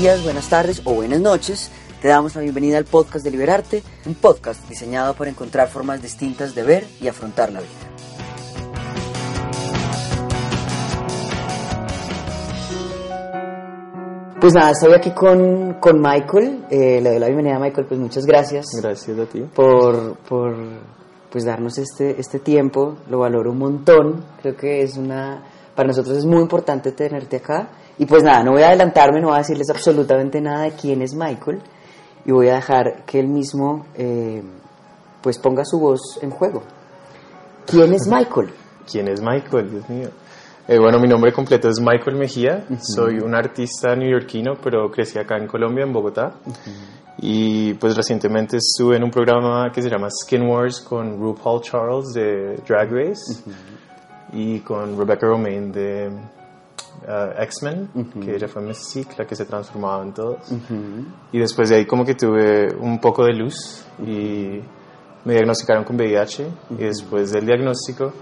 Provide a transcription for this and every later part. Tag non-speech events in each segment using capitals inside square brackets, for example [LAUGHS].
días, buenas tardes o buenas noches. Te damos la bienvenida al podcast de Liberarte, un podcast diseñado para encontrar formas distintas de ver y afrontar la vida. Pues nada, estoy aquí con, con Michael. Eh, le doy la bienvenida a Michael, pues muchas gracias. Gracias a ti. Por, por pues darnos este, este tiempo, lo valoro un montón. Creo que es una, para nosotros es muy importante tenerte acá. Y pues nada, no voy a adelantarme, no voy a decirles absolutamente nada de quién es Michael y voy a dejar que él mismo eh, pues ponga su voz en juego. ¿Quién es Michael? [LAUGHS] ¿Quién es Michael? Dios mío. Eh, bueno, mi nombre completo es Michael Mejía, soy un artista neoyorquino, pero crecí acá en Colombia, en Bogotá. Y pues recientemente estuve en un programa que se llama Skin Wars con RuPaul Charles de Drag Race y con Rebecca Romaine de uh, X-Men, que ella fue Mystique, la que se transformaba en todos. Y después de ahí como que tuve un poco de luz y me diagnosticaron con VIH y después del diagnóstico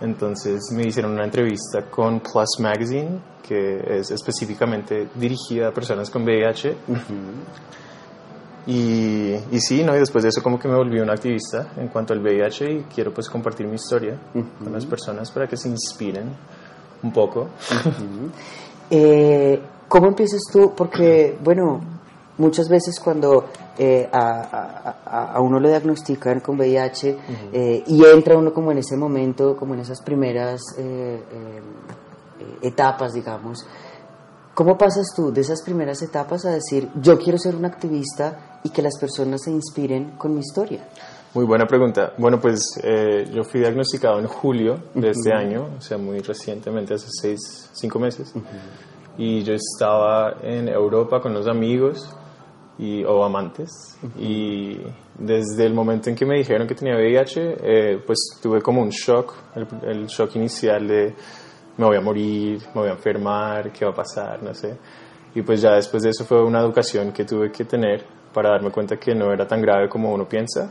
entonces me hicieron una entrevista con Plus Magazine, que es específicamente dirigida a personas con VIH. y, y, sí, ¿no? y después de eso como que me volví un activista en cuanto al VIH y quiero pues compartir mi historia con las personas para que se inspiren un poco. [LAUGHS] eh, ¿Cómo empiezas tú? Porque, bueno, muchas veces cuando eh, a, a, a, uno le diagnostican con VIH eh, y entra uno como en ese momento, como en esas primeras eh, etapas, digamos, ¿cómo pasas tú de esas primeras etapas a decir, yo quiero ser un activista y que las personas se inspiren con mi historia? Muy buena pregunta. Bueno, pues yo fui diagnosticado en julio de este año, o sea, muy recientemente, hace seis, cinco meses. Y yo estaba en Europa con los amigos y, o amantes. Y desde el momento en que me dijeron que tenía VIH, eh, pues tuve como un shock, el, el, shock inicial de me voy a morir, me voy a enfermar, qué va a pasar, no sé. Y pues ya después de eso fue una educación que tuve que tener para darme cuenta que no era tan grave como uno piensa.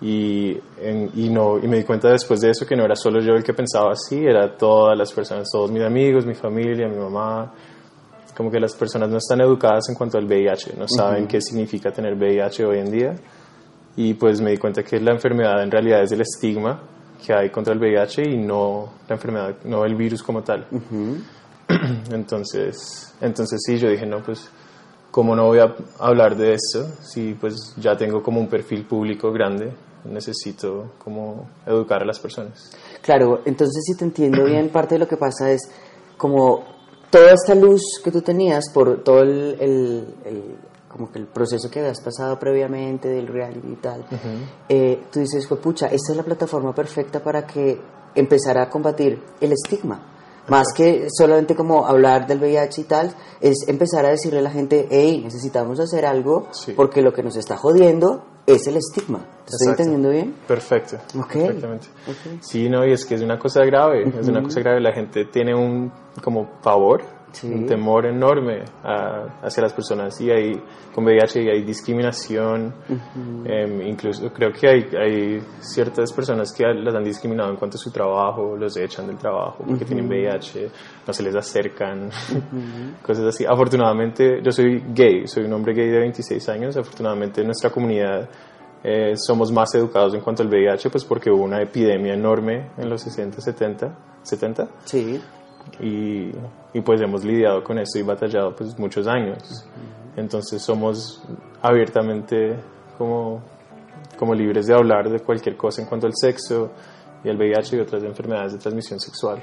y, en, y, no, y me di cuenta después de eso que no era solo yo el que pensaba así, era todas las personas, todos mis amigos, mi familia, mi mamá, como que las personas no están educadas en cuanto al VIH, no saben qué significa tener VIH hoy en día. Y pues me di cuenta que la enfermedad en realidad es el estigma que hay contra el VIH y no la enfermedad, no el virus como tal. [CLEARS THROAT] entonces, entonces sí, yo dije, no, pues, ¿cómo no voy a hablar de eso? Si pues ya tengo como un perfil público grande, necesito como educar a las personas. Claro, entonces si te entiendo bien, [CLEARS THROAT] parte de lo que pasa es como toda esta luz que tú tenías por todo el, el, el como que el proceso que habías pasado previamente del reality y tal, uh -huh. eh, tú dices, pucha, esta es la plataforma perfecta para que empezara a combatir el estigma. Más que solamente como hablar del VIH y tal, es empezar a decirle a la gente, hey, necesitamos hacer algo sí. porque lo que nos está jodiendo es el estigma. ¿Te estoy entendiendo bien? Perfecto. Okay. Perfectamente. Okay. Sí, no, y es que es una cosa grave, uh -huh. es una cosa grave. La gente tiene un como pavor, sí. un temor enorme a, hacia las personas y hay con VIH hay discriminación. Uh -huh. eh, incluso creo que hay, hay ciertas personas que las han discriminado en cuanto a su trabajo, los echan del trabajo porque uh -huh. tienen VIH, no se les acercan, [LAUGHS] cosas así. Afortunadamente, yo soy gay, soy un hombre gay de 26 años. Afortunadamente, en nuestra comunidad eh, somos más educados en cuanto al VIH, pues porque hubo una epidemia enorme en los 60, 70, 70. Sí. Y, y pues hemos lidiado con esto y batallado pues muchos años. Entonces somos abiertamente como, como libres de hablar de cualquier cosa en cuanto al sexo y el VIH y otras enfermedades de transmisión sexual.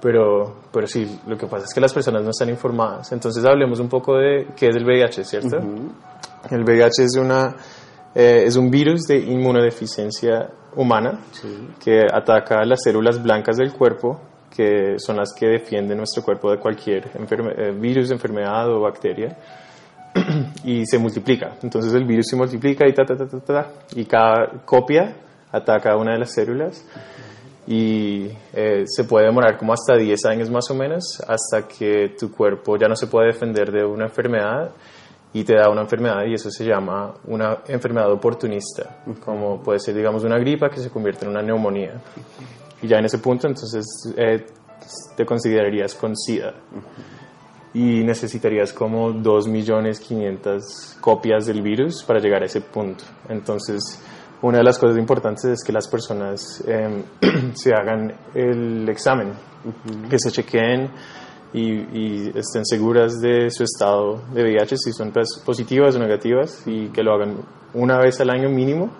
Pero, pero sí, lo que pasa es que las personas no están informadas. Entonces hablemos un poco de qué es el VIH, ¿cierto? Uh -huh. El VIH es una eh, es un virus de inmunodeficiencia humana sí. que ataca las células blancas del cuerpo, que son las que defienden nuestro cuerpo de cualquier eh, virus, enfermedad o bacteria, [CLEARS THROAT] y se multiplica. Entonces el virus se multiplica y ta, ta, ta, ta, ta y cada copia ataca a una de las células. Y eh, se puede demorar como hasta 10 años más o menos hasta que tu cuerpo ya no se puede defender de una enfermedad y te da una enfermedad y eso se llama una enfermedad oportunista, como puede ser, digamos, una gripa que se convierte en una neumonía. Y ya en ese punto, entonces, eh, te considerarías con SIDA. y necesitarías como 2.500.000 copias del virus para llegar a ese punto. Entonces, una de las cosas importantes es que las personas em, [CLEARS THROAT] se hagan el examen, que se chequeen y, estén seguras de su estado de VIH, si son positivas o negativas, y que lo hagan una vez al año mínimo,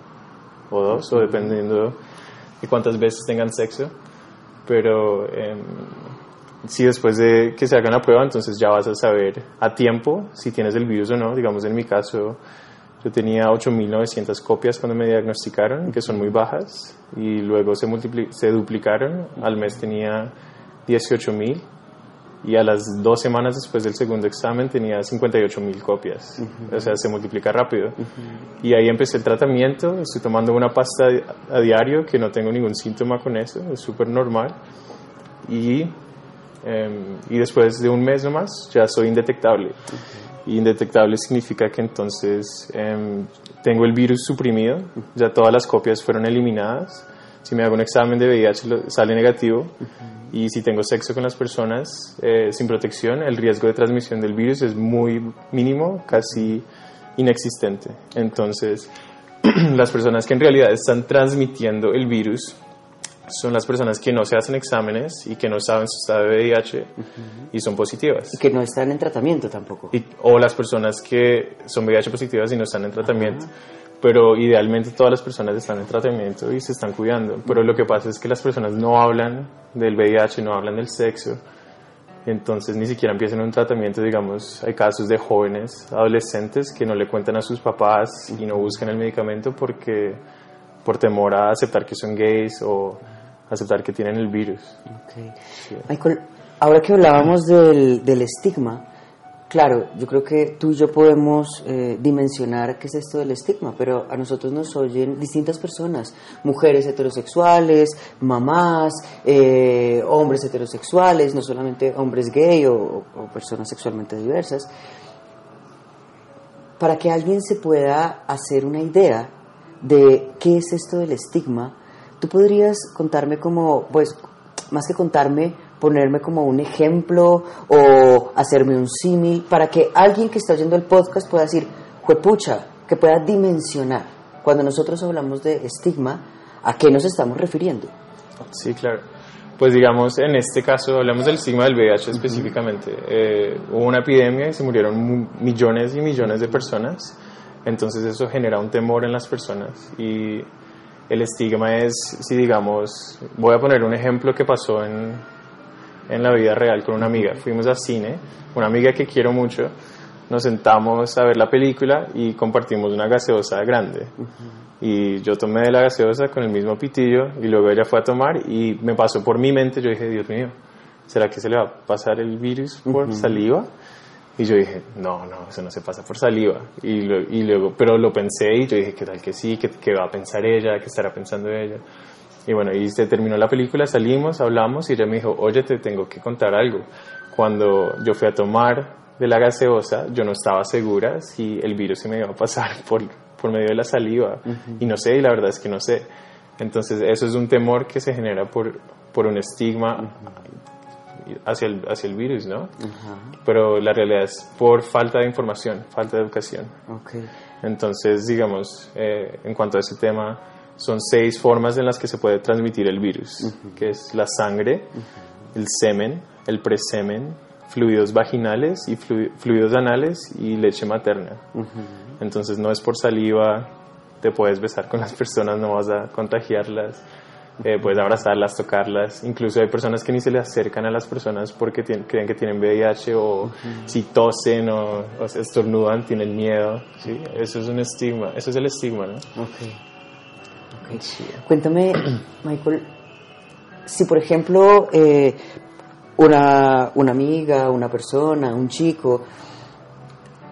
o dos, o dependiendo de cuántas veces tengan sexo. Pero eh, si después de que se hagan la prueba, entonces ya vas a saber a tiempo si tienes el virus o no. Digamos, en mi caso, yo tenía 8.900 copias cuando me diagnosticaron, que son muy bajas, y luego se, se duplicaron. Al mes tenía 18.000 y a las dos semanas después del segundo examen tenía 58 mil copias. O sea, se multiplica rápido. Y ahí empecé el tratamiento, estoy tomando una pasta a diario que no tengo ningún síntoma con eso, es súper normal. Y, em, y después de un mes nomás ya soy indetectable. indetectable significa que entonces em, tengo el virus suprimido, ya todas las copias fueron eliminadas. Si me hago un examen de VIH sale negativo y si tengo sexo con las personas eh, sin protección, el riesgo de transmisión del virus es muy mínimo, casi inexistente. Entonces, [CLEARS THROAT] las personas que en realidad están transmitiendo el virus son las personas que no se hacen exámenes y que no saben su estado de VIH y son positivas. Y que no están en tratamiento tampoco. o las personas que son VIH positivas y no están en tratamiento pero idealmente todas las personas están en tratamiento y se están cuidando. Pero lo que pasa es que las personas no hablan del VIH, no hablan del sexo, entonces ni siquiera empiezan un tratamiento, digamos, hay casos de jóvenes, adolescentes que no le cuentan a sus papás y no buscan el medicamento porque por temor a aceptar que son gays o aceptar que tienen el virus. Michael, ahora que hablábamos del, del estigma, Claro, yo creo que tú y yo podemos eh, dimensionar qué es esto del estigma, pero a nosotros nos oyen distintas personas, mujeres heterosexuales, mamás, eh, hombres heterosexuales, no solamente hombres gay o, personas sexualmente diversas. Para que alguien se pueda hacer una idea de qué es esto del estigma, tú podrías contarme como, pues, más que contarme, ponerme como un ejemplo o hacerme un símil para que alguien que está oyendo el podcast pueda decir, juepucha, que pueda dimensionar. Cuando nosotros hablamos de estigma, ¿a qué nos estamos refiriendo? Sí, claro. Pues digamos, en este caso hablamos del estigma del VIH específicamente. Eh, hubo una epidemia y se murieron millones y millones de personas. Entonces eso genera un temor en las personas y el estigma es, si digamos, voy a poner un ejemplo que pasó en, en la vida real con una amiga. Fuimos al cine, una amiga que quiero mucho, nos sentamos a ver la película y compartimos una gaseosa grande. Y yo tomé de la gaseosa con el mismo pitillo y luego ella fue a tomar y me pasó por mi mente, yo dije, Dios mío, ¿será que se le va a pasar el virus por saliva? Y yo dije, no, no, eso no se pasa por saliva. Y, y luego, pero lo pensé y yo dije, ¿qué tal que sí? ¿Qué, ¿Qué va a pensar ella? ¿Qué estará pensando ella? Y bueno, y se terminó la película, salimos, hablamos y ella me dijo, oye, te tengo que contar algo. Cuando yo fui a tomar de la gaseosa, yo no estaba segura si el virus se me iba a pasar [LAUGHS] por, por medio de la saliva. Y no sé, y la verdad es que no sé. Entonces, eso es un temor que se genera por, por un estigma hacia, el, hacia el virus, ¿no? Pero la realidad es por falta de información, falta de educación. Okay. Entonces, digamos, eh, en cuanto a ese tema, son seis formas en las que se puede transmitir el virus, que es la sangre, el semen, el presemen, fluidos vaginales y fluidos anales y leche materna. Entonces no es por saliva, te puedes besar con las personas, no vas a contagiarlas, eh, puedes abrazarlas, tocarlas. Incluso hay personas que ni se le acercan a las personas porque creen que tienen VIH o si tosen o, estornudan, tienen miedo. ¿sí? Eso es un estigma, eso es el estigma. ¿no? Cuéntame, [CLEARS THROAT] Michael, si por ejemplo eh, una, una amiga, una persona, un chico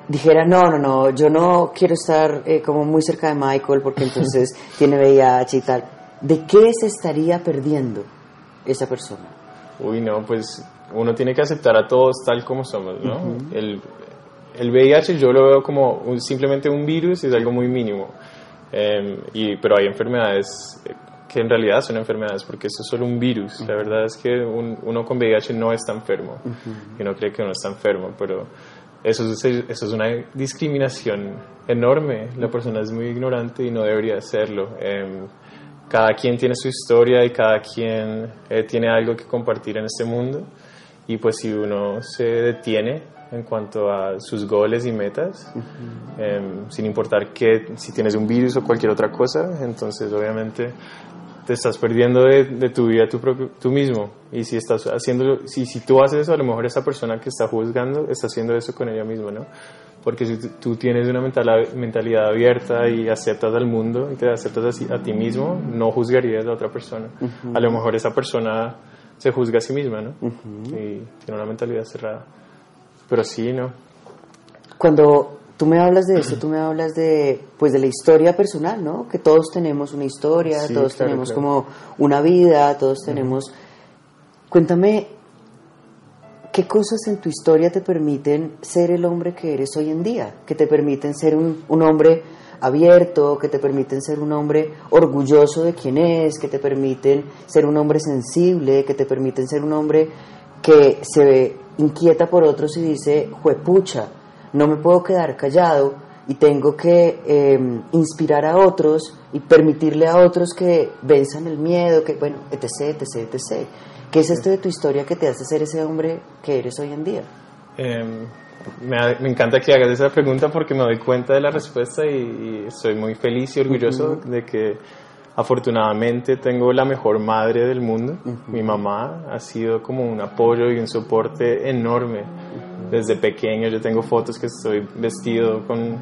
dijera, no, no, no, yo no quiero estar eh, como muy cerca de Michael porque [LAUGHS] entonces tiene VIH y tal, ¿de qué se estaría perdiendo esa persona? Uy, no, pues uno tiene que aceptar a todos tal como somos, ¿no? el, el VIH yo lo veo como simplemente un virus, es algo muy mínimo. Em, y, pero hay enfermedades eh, que en realidad son enfermedades, porque esto es solo un virus. La verdad es que uno con VIH no está enfermo, y no cree que uno está enfermo, pero eso es, eso es una discriminación enorme. La persona es muy ignorante y no debería hacerlo. Em, cada quien tiene su historia y cada quien eh, tiene algo que compartir en este mundo. Y pues si uno se detiene en cuanto a sus goles y metas, em, sin importar que si tienes un virus o cualquier otra cosa, entonces obviamente te estás perdiendo de, tu vida tú, tú, mismo. Y si estás haciendo, si, si tú haces eso, a lo mejor esa persona que está juzgando está haciendo eso con ella misma, ¿no? Porque si tú tienes una mentalidad abierta y aceptas al mundo y te aceptas a, ti mismo, no juzgarías a otra persona. A lo mejor esa persona se juzga a sí misma, ¿no? Y tiene una mentalidad cerrada. Pero sí, ¿no? Cuando tú me hablas de eso, tú me hablas de, pues, de la historia personal, ¿no? Que todos tenemos una historia, todos tenemos como una vida, todos tenemos... Cuéntame, ¿qué cosas en tu historia te permiten ser el hombre que eres hoy en día? Que te permiten ser un, un hombre abierto, que te permiten ser un hombre orgulloso de quién es, que te permiten ser un hombre sensible, que te permiten ser un hombre que se inquieta por otros y dice, juepucha, no me puedo quedar callado y tengo que em, inspirar a otros y permitirle a otros que venzan el miedo, que bueno, etc, etc, etc. ¿Qué es esto de tu historia que te hace ser ese hombre que eres hoy en día? Em, me, encanta que hagas esa pregunta porque me doy cuenta de la respuesta y, estoy muy feliz y orgulloso de que afortunadamente tengo la mejor madre del mundo. Mi mamá ha sido como un apoyo y un soporte enorme desde pequeño yo tengo fotos que estoy vestido con,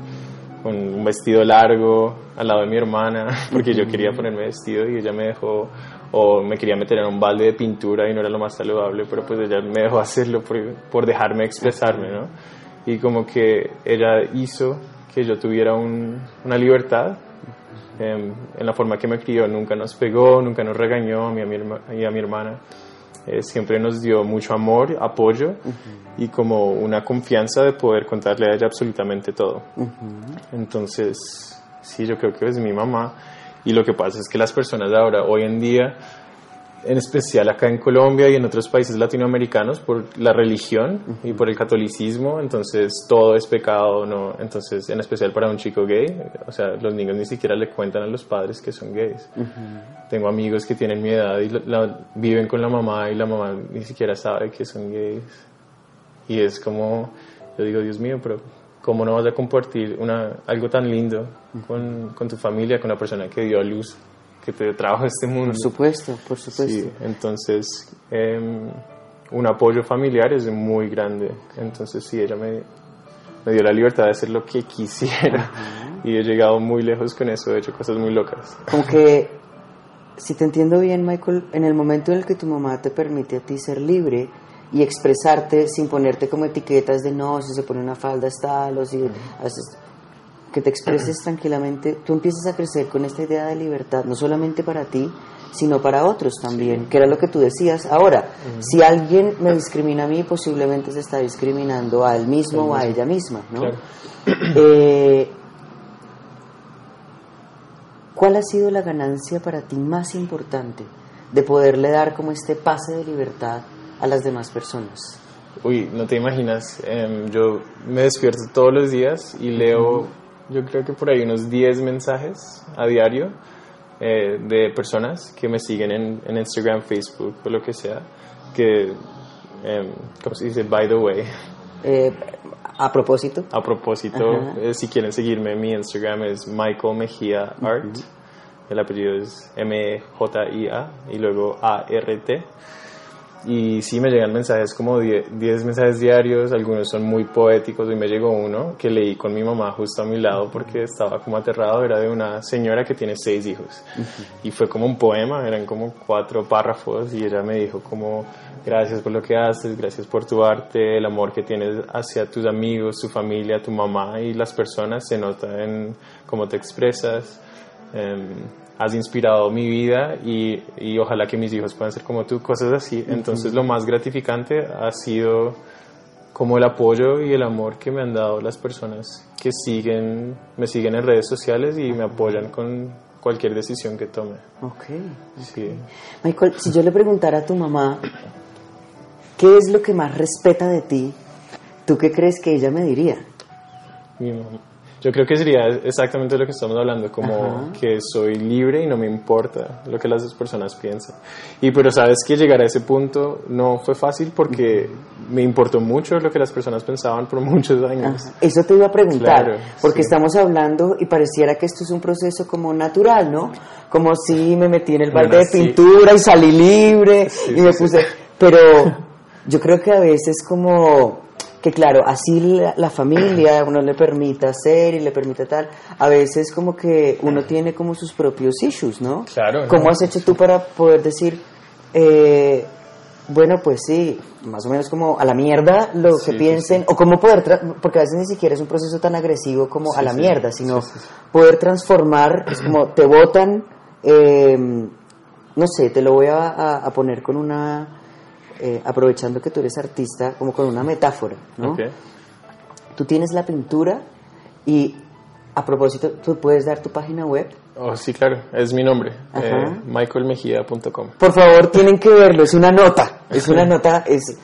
con, un vestido largo al lado de mi hermana [LAUGHS] porque yo quería ponerme vestido y ella me dejó o me quería meter en un balde de pintura y no era lo más saludable pero pues ella me dejó hacerlo por, por dejarme expresarme ¿no? y como que ella hizo que yo tuviera un, una libertad en, en, la forma que me crió nunca nos pegó nunca nos regañó a mí y a mi hermana eh, siempre nos dio mucho amor, apoyo y como una confianza de poder contarle a ella absolutamente todo. Entonces, sí, yo creo que es mi mamá. Y lo que pasa es que las personas ahora, hoy en día, en especial acá en Colombia y en otros países latinoamericanos por la religión y por el catolicismo, entonces todo es pecado, ¿no? Entonces, en especial para un chico gay, o sea, los niños ni siquiera le cuentan a los padres que son gays. Tengo amigos que tienen mi edad y viven con la mamá y la mamá ni siquiera sabe que son gays. Y es como, yo digo, Dios mío, pero ¿cómo no vas a compartir una, algo tan lindo con, con tu familia, con la persona que dio a luz que te trajo este mundo. Por supuesto, por supuesto. Sí, entonces, em, un apoyo familiar es muy grande. Entonces, sí, ella me, me dio la libertad de hacer lo que quisiera. Y he llegado muy lejos con eso, he hecho cosas muy locas. Como que, si te entiendo bien, Michael, en el momento en el que tu mamá te permite a ti ser libre, y expresarte sin ponerte como etiquetas de no, si se pone una falda está tal, o si haces, que te expreses tranquilamente, tú empiezas a crecer con esta idea de libertad, no solamente para ti, sino para otros también, que era lo que tú decías. Ahora, si alguien me discrimina a mí, posiblemente se está discriminando a él mismo o a ella misma, ¿no? [CLEARS THROAT] Eh, ¿Cuál ha sido la ganancia para ti más importante de poderle dar como este pase de libertad a las demás personas? Uy, no te imaginas, em, yo me despierto todos los días y leo yo creo que por ahí unos 10 mensajes a diario eh, de personas que me siguen en, en, Instagram, Facebook o lo que sea, que, eh, ¿cómo se dice? By the way. Eh, a propósito. A propósito, eh, si quieren seguirme, mi Instagram es Michael Mejía Art. El apellido es M-J-I-A y luego A-R-T. Y sí me llegan mensajes como 10 mensajes diarios, algunos son muy poéticos. y me llegó uno que leí con mi mamá justo a mi lado porque estaba como aterrado. Era de una señora que tiene seis hijos. Y fue como un poema, eran como cuatro párrafos. Y ella me dijo como, gracias por lo que haces, gracias por tu arte, el amor que tienes hacia tus amigos, tu familia, tu mamá y las personas se nota en cómo te expresas. Em, has inspirado mi vida y, y, ojalá que mis hijos puedan ser como tú, cosas así. Entonces lo más gratificante ha sido como el apoyo y el amor que me han dado las personas que siguen, me siguen en redes sociales y me apoyan con, cualquier decisión que tome. Ok. Sí. Michael, si yo le preguntara a tu mamá, ¿qué es lo que más respeta de ti? ¿Tú qué crees que ella me diría? Mi mamá. Yo creo que sería exactamente lo que estamos hablando, como Ajá. que soy libre y no me importa lo que las dos personas piensan. Y pero sabes que llegar a ese punto no fue fácil porque me importó mucho lo que las personas pensaban por [LAUGHS] muchos años. Ajá. Eso te iba a preguntar, Claro, porque sí. estamos hablando y pareciera que esto es un proceso como natural, ¿no? Como si me metí en el balde de Nací. pintura y salí libre Sí, y me sí, puse... Pero yo creo que a veces como que claro, así la, la familia uno le permita hacer y le permita tal, a veces como que uno tiene como sus propios issues, ¿no? Claro, ¿no? ¿Cómo has hecho tú para poder decir, eh, bueno, pues sí, más o menos como a la mierda lo Sí, que sí, piensen, o cómo poder, tra- porque a veces ni siquiera es un proceso tan agresivo como a la mierda, sino poder transformar, es como te votan, eh, no sé, te lo voy a, a- a poner con una, eh, aprovechando que tú eres artista, como con una metáfora, ¿no? Tú tienes la pintura y a propósito, tú puedes dar tu página web. Oh, sí, claro, es mi nombre, eh, michaelmejia.com. Por favor, tienen que verlo, es una nota, es una [LAUGHS] nota, es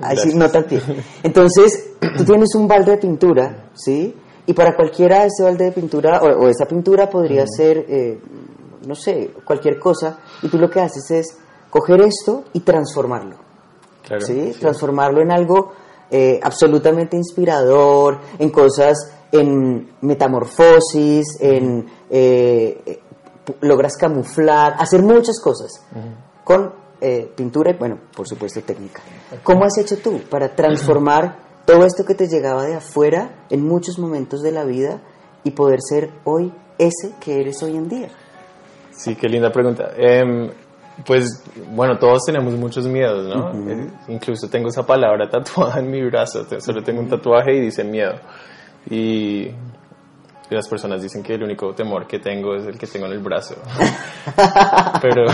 así, nota pie. Entonces, [CLEARS THROAT] tú tienes un balde de pintura, ¿sí? Y para cualquiera ese balde de pintura o, o esa pintura podría ser, eh, no sé, cualquier cosa, y tú lo que haces es coger esto y transformarlo. Claro. ¿sí? Transformarlo en algo eh, absolutamente inspirador, en cosas, en metamorfosis, en eh, logras camuflar, hacer muchas cosas con eh, pintura y, bueno, por supuesto, técnica. ¿Cómo has hecho tú para transformar todo esto que te llegaba de afuera en muchos momentos de la vida y poder ser hoy ese que eres hoy en día? Sí, qué linda pregunta. Em, pues bueno, todos tenemos muchos miedos, ¿no? Eh, incluso tengo esa palabra tatuada en mi brazo, solo tengo un tatuaje y dice miedo. Y las personas dicen que el único temor que tengo es el que tengo en el brazo. [LAUGHS] pero,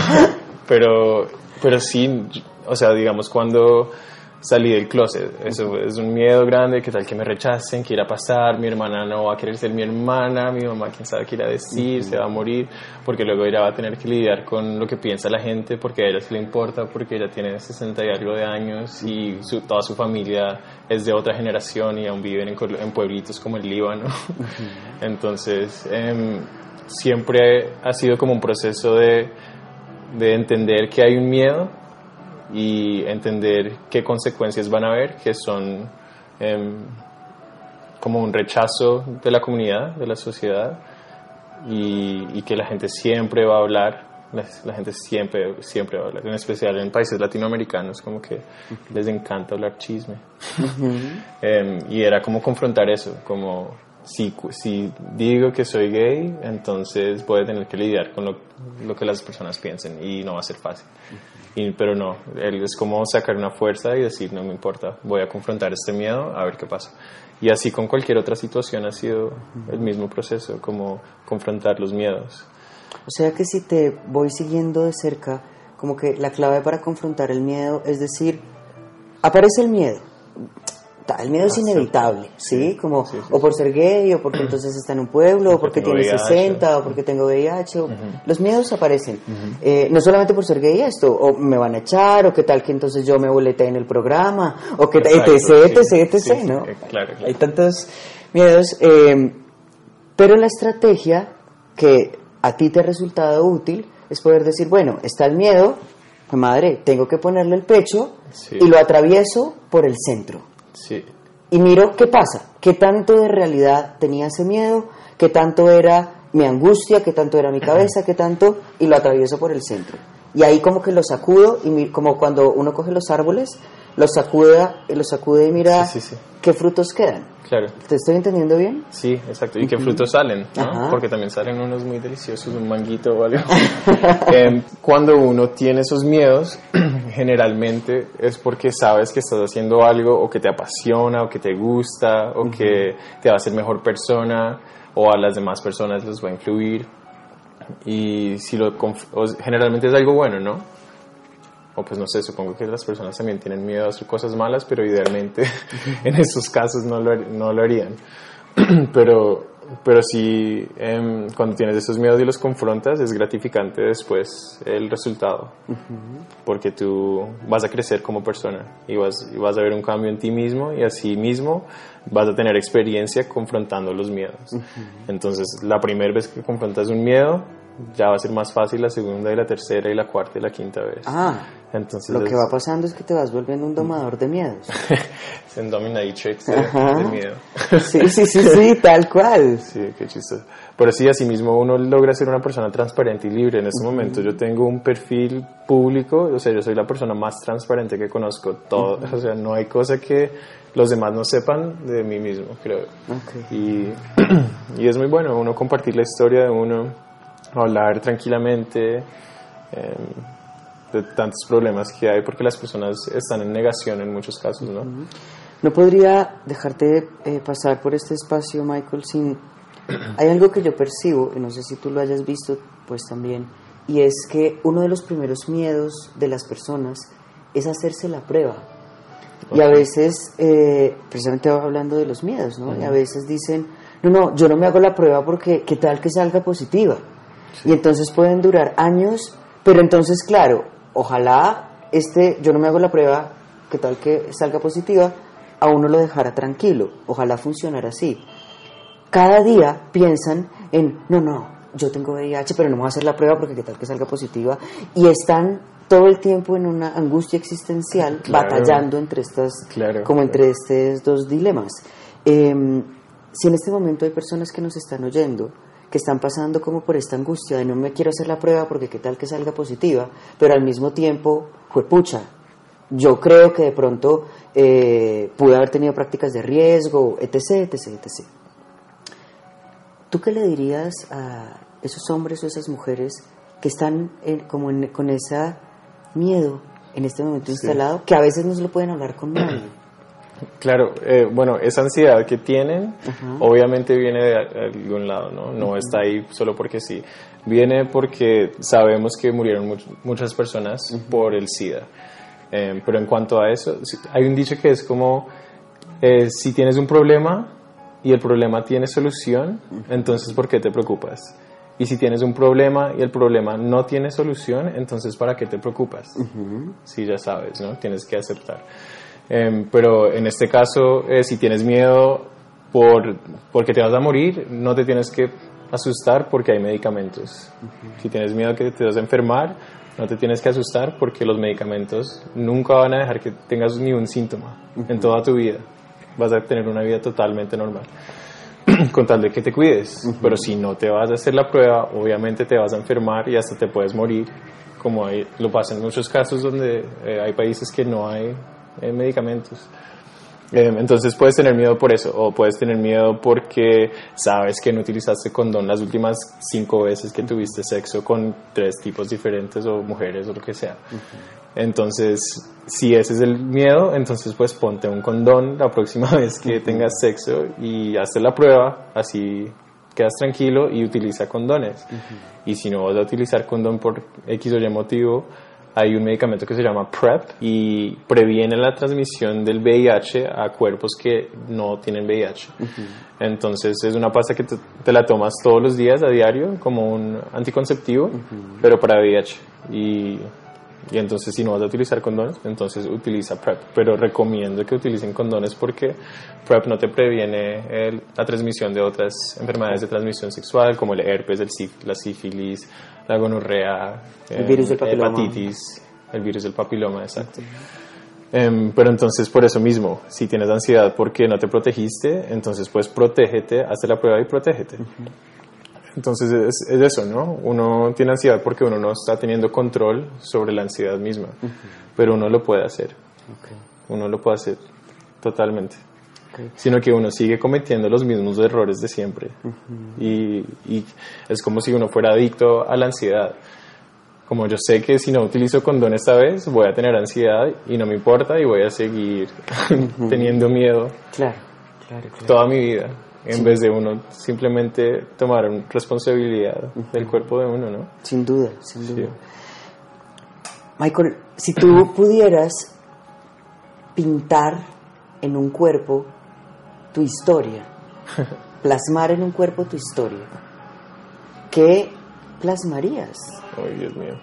pero, pero sí, o sea, digamos, cuando salí del closet, eso es un miedo grande, que tal que me rechacen, que irá a pasar, mi hermana no va a querer ser mi hermana, mi mamá quién sabe qué irá a decir, se va a morir, porque luego ella va a tener que lidiar con lo que piensa la gente, porque a ella sí le importa, porque ella tiene 60 y algo de años y su- toda su familia es de otra generación y aún viven en, en pueblitos como el Líbano. Entonces, em, siempre ha sido como un proceso de, de entender que hay un miedo y entender qué consecuencias van a haber, que son em, como un rechazo de la comunidad, de la sociedad, y, y que la gente siempre va a hablar, la, la gente siempre, siempre va a hablar, en especial en países latinoamericanos, como que les encanta hablar chisme. [LAUGHS] Em, y era como confrontar eso, como si, si digo que soy gay, entonces voy a tener que lidiar con lo, lo que las personas piensen y no va a ser fácil. Y, pero no, él es como sacar una fuerza y decir, no me importa, voy a confrontar este miedo a ver qué pasa. Y así con cualquier otra situación ha sido el mismo proceso, como confrontar los miedos. O sea que si te voy siguiendo de cerca, como que la clave para confrontar el miedo es decir, aparece el miedo. El miedo es Ah, sí. inevitable, ¿sí? Sí, Como sí, o por ser gay, o porque [CLEARS THROAT] entonces está en un pueblo, o porque tiene VIH. 60, o porque tengo VIH. o- Los miedos aparecen. Eh, no solamente por ser gay esto, o me van a echar, o qué tal que entonces yo me boleté en el programa, o que Exacto, etc, etc, etc, ¿no? eh, claro, claro. Hay tantos miedos. eh, pero la estrategia que a ti te ha resultado útil es poder decir, bueno, está el miedo, madre, tengo que ponerle el pecho Sí. y lo atravieso por el centro. Sí, Y miro qué pasa, qué tanto de realidad tenía ese miedo, qué tanto era mi angustia, qué tanto era mi cabeza, qué tanto, y lo atravieso por el centro. Y ahí como que lo sacudo, y mi- como cuando uno coge los árboles, los sacude, los sacude y mira Sí, sí, sí. qué frutos quedan. claro. ¿Te estoy entendiendo bien? Sí, exacto. ¿Y qué frutos salen? ¿no? Porque también salen unos muy deliciosos, un manguito o algo. [LAUGHS] Em, cuando uno tiene esos miedos, generalmente es porque sabes que estás haciendo algo o que te apasiona o que te gusta o que te va a hacer mejor persona o a las demás personas les va a influir. Y si lo generalmente es algo bueno, ¿no? O pues no sé, supongo que las personas también tienen miedo a hacer cosas malas, pero idealmente [LAUGHS] en esos casos no lo, no lo harían. [CLEARS THROAT] pero, pero sí, em, cuando tienes esos miedos y los confrontas, es gratificante después el resultado. Porque tú vas a crecer como persona y vas, y vas a ver un cambio en ti mismo y así mismo vas a tener experiencia confrontando los miedos. Entonces, la primera vez que confrontas un miedo, ya va a ser más fácil la segunda y la tercera y la cuarta y la quinta vez. Ah, entonces lo que va pasando es que te vas volviendo un domador de miedos. [LAUGHS] es un dominatrix de, de, miedo. sí, sí, sí, sí, [LAUGHS] tal cual. Sí, qué chistoso. Pero sí, así mismo uno logra ser una persona transparente y libre. En este momento yo tengo un perfil público, o sea, yo soy la persona más transparente que conozco. Todo, o sea, no hay cosa que los demás no sepan de mí mismo, creo. Y, [CLEARS THROAT] y es muy bueno uno compartir la historia de uno, hablar tranquilamente. Eh, de tantos problemas que hay porque las personas están en negación en muchos casos, ¿no? No podría dejarte eh, pasar por este espacio, Michael, sin... [CLEARS THROAT] Hay algo que yo percibo, y no sé si tú lo hayas visto, pues también, y es que uno de los primeros miedos de las personas es hacerse la prueba. Y a veces, eh, precisamente hablando de los miedos, ¿no? Y a veces dicen, no, no, yo no me hago la prueba porque qué tal que salga positiva. Y entonces pueden durar años, pero entonces, claro, ojalá este, yo no me hago la prueba, que tal que salga positiva, a uno lo dejara tranquilo, ojalá funcionara así. Cada día piensan en, no, no, yo tengo VIH, pero no me voy a hacer la prueba porque qué tal que salga positiva, y están todo el tiempo en una angustia existencial batallando entre estas, como entre estos dos dilemas. Em, si en este momento hay personas que nos están oyendo, que están pasando como por esta angustia de no me quiero hacer la prueba porque qué tal que salga positiva, pero al mismo tiempo, fue pucha, yo creo que de pronto eh, pude haber tenido prácticas de riesgo, etc., etc., etc. ¿Tú qué le dirías a esos hombres o esas mujeres que están como con ese miedo en este momento instalado, que a veces no se lo pueden hablar con nadie? Claro, eh, bueno, esa ansiedad que tienen obviamente viene de algún lado, ¿no? No está ahí solo porque sí. Viene porque sabemos que murieron muchas personas por el SIDA. Eh, pero en cuanto a eso, hay un dicho que es como, eh, si tienes un problema y el problema tiene solución, entonces ¿por qué te preocupas? Y si tienes un problema y el problema no tiene solución, entonces ¿para qué te preocupas? Si ya sabes, ¿no? Tienes que aceptar. Em, pero en este caso, eh, si tienes miedo por, porque te vas a morir, no te tienes que asustar porque hay medicamentos. Si tienes miedo que te vas a enfermar, no te tienes que asustar porque los medicamentos nunca van a dejar que tengas ni un síntoma en toda tu vida. Vas a tener una vida totalmente normal. [CLEARS THROAT] con tal de que te cuides. Pero si no te vas a hacer la prueba, obviamente te vas a enfermar y hasta te puedes morir, como hay, lo pasa en muchos casos donde eh, hay países que no hay medicamentos. Eh, entonces puedes tener miedo por eso, o puedes tener miedo porque sabes que no utilizaste condón las últimas cinco veces que tuviste sexo con tres tipos diferentes o mujeres o lo que sea. Entonces, si ese es el miedo, entonces pues ponte un condón la próxima [LAUGHS] vez que tengas sexo y hazte la prueba, así quedas tranquilo y utiliza condones. Y si no vas a utilizar condón por X o Y motivo, hay un medicamento que se llama PrEP y previene la transmisión del VIH a cuerpos que no tienen VIH. Entonces es una pasta que te, la tomas todos los días a diario como un anticonceptivo, pero para VIH. Y, y, entonces si no vas a utilizar condones, entonces utiliza PrEP. Pero recomiendo que utilicen condones porque PrEP no te previene la transmisión de otras enfermedades de transmisión sexual como el herpes, el la sífilis, la gonorrea, el virus del papiloma. hepatitis, el virus del papiloma, exacto. Em, pero entonces por eso mismo, si tienes ansiedad porque no te protegiste, entonces pues protégete, hazte la prueba y protégete. Entonces es, es, eso, ¿no? Uno tiene ansiedad porque uno no está teniendo control sobre la ansiedad misma, pero uno lo puede hacer. Uno lo puede hacer totalmente sino que uno sigue cometiendo los mismos errores de siempre. y, y, es como si uno fuera adicto a la ansiedad. Como yo sé que si no utilizo condón esta vez, voy a tener ansiedad y no me importa y voy a seguir [LAUGHS] teniendo miedo claro, claro, toda mi vida, en vez de uno simplemente tomar responsabilidad del cuerpo de uno, ¿no? Sin duda, sin duda. Michael, si tú pudieras pintar en un cuerpo tu historia, [LAUGHS] plasmar en un cuerpo tu historia, ¿qué plasmarías? Ay, Dios mío.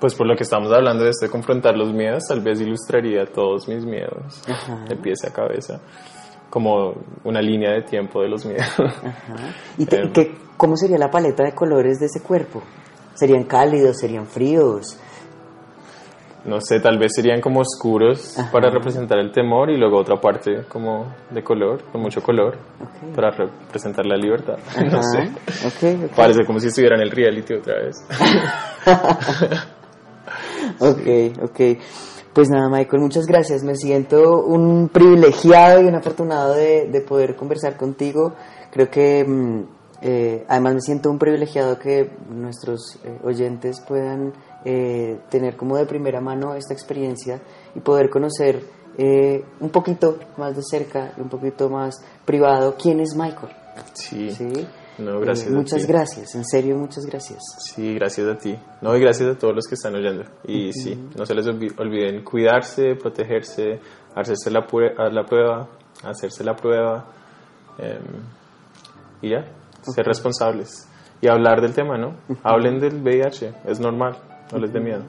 Pues por lo que estamos hablando de este confrontar los miedos, tal vez ilustraría todos mis miedos Ajá. de pies a cabeza, como una línea de tiempo de los miedos. Ajá. ¿Y te- Em. qué- cómo sería la paleta de colores de ese cuerpo? ¿Serían cálidos? ¿Serían fríos? No sé, tal vez serían como oscuros Ajá. para representar el temor y luego otra parte como de color, con mucho color, para representar la libertad. [LAUGHS] No sé. Ok, ok. Parece como si estuviera en el reality otra vez. [LAUGHS] [LAUGHS] Ok, ok. Pues nada, Michael, muchas gracias. Me siento un privilegiado y un afortunado de, de poder conversar contigo. Creo que mm, eh, además me siento un privilegiado que nuestros eh, oyentes puedan eh, tener como de primera mano esta experiencia y poder conocer eh, un poquito más de cerca y un poquito más privado quién es Michael. Sí. ¿sí? No, gracias Eh, a muchas ti. gracias, en serio, muchas gracias. Sí, gracias a ti. No, y gracias a todos los que están oyendo. Y sí, no se les olvi- olviden cuidarse, protegerse, hacerse la, prueba, hacerse la prueba. em, y ya, ser responsables. Y hablar del tema, ¿no? Hablen del VIH, es normal, no les dé miedo.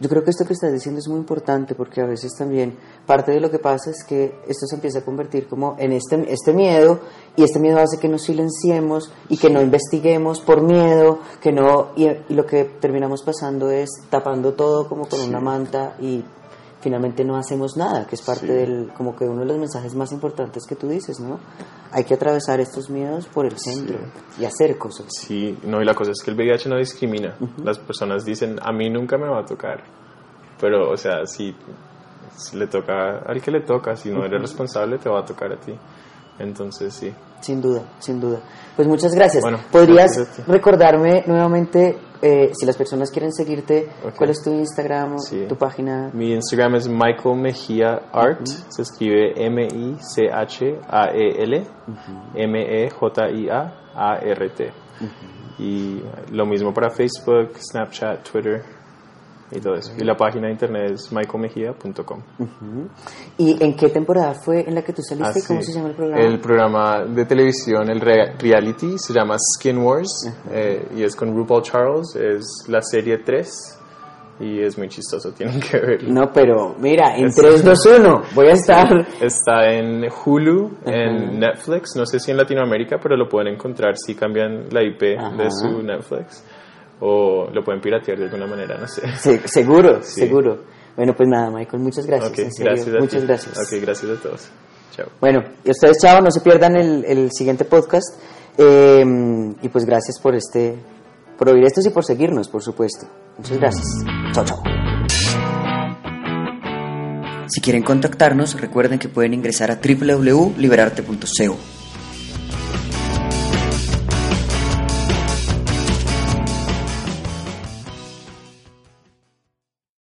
Yo creo que esto que estás diciendo es muy importante porque a veces también parte de lo que pasa es que esto se empieza a convertir como en este, este miedo y este miedo hace que nos silenciemos y que no investiguemos por miedo, que no y, y lo que terminamos pasando es tapando todo como con una manta y finalmente no hacemos nada, que es parte Sí. del como que uno de los mensajes más importantes que tú dices, ¿no? Hay que atravesar estos miedos por el centro y hacer cosas. Sí, no, y la cosa es que el VIH no discrimina. Las personas dicen, a mí nunca me va a tocar. Pero, o sea, si, si le toca al que le toca, si no eres responsable, te va a tocar a ti. Entonces, sí. Sin duda, sin duda. Pues muchas gracias. Bueno, ¿Podrías gracias recordarme nuevamente, eh, si las personas quieren seguirte, cuál es tu Instagram, Sí. tu página? Mi Instagram es Michael Mejía Art. Se escribe M-I-C-H-A-E-L E M-E-J-I-A-A-R-T. Y lo mismo para Facebook, Snapchat, Twitter y todo eso. Y la página de internet es michaelmejía.com. Ujú. ¿Y en qué temporada fue en la que tú saliste? Ah, y ¿Cómo sí. se llama el programa? El programa de televisión, el re- reality, se llama Skin Wars eh, y es con RuPaul Charles. Es la serie 3 y es muy chistoso, [LAUGHS] tienen que verlo. No, pero mira, en Es- 3, 2, 1, voy a estar... Está en Hulu, en Netflix, no sé si en Latinoamérica, pero lo pueden encontrar si cambian la IP Ajá. de su Netflix o lo pueden piratear de alguna manera, no sé. Se- seguro, Sí. seguro. Bueno, pues nada, Michael, muchas gracias. Ok, en serio, gracias a muchas ti. gracias. Ok, gracias a todos. Chao. Bueno, y ustedes, chao, no se pierdan el, el siguiente podcast. Eh, y pues gracias por este, por oír esto y por seguirnos, por supuesto. Muchas gracias. Chao, chao. Si quieren contactarnos, recuerden que pueden ingresar a www.liberarte.co.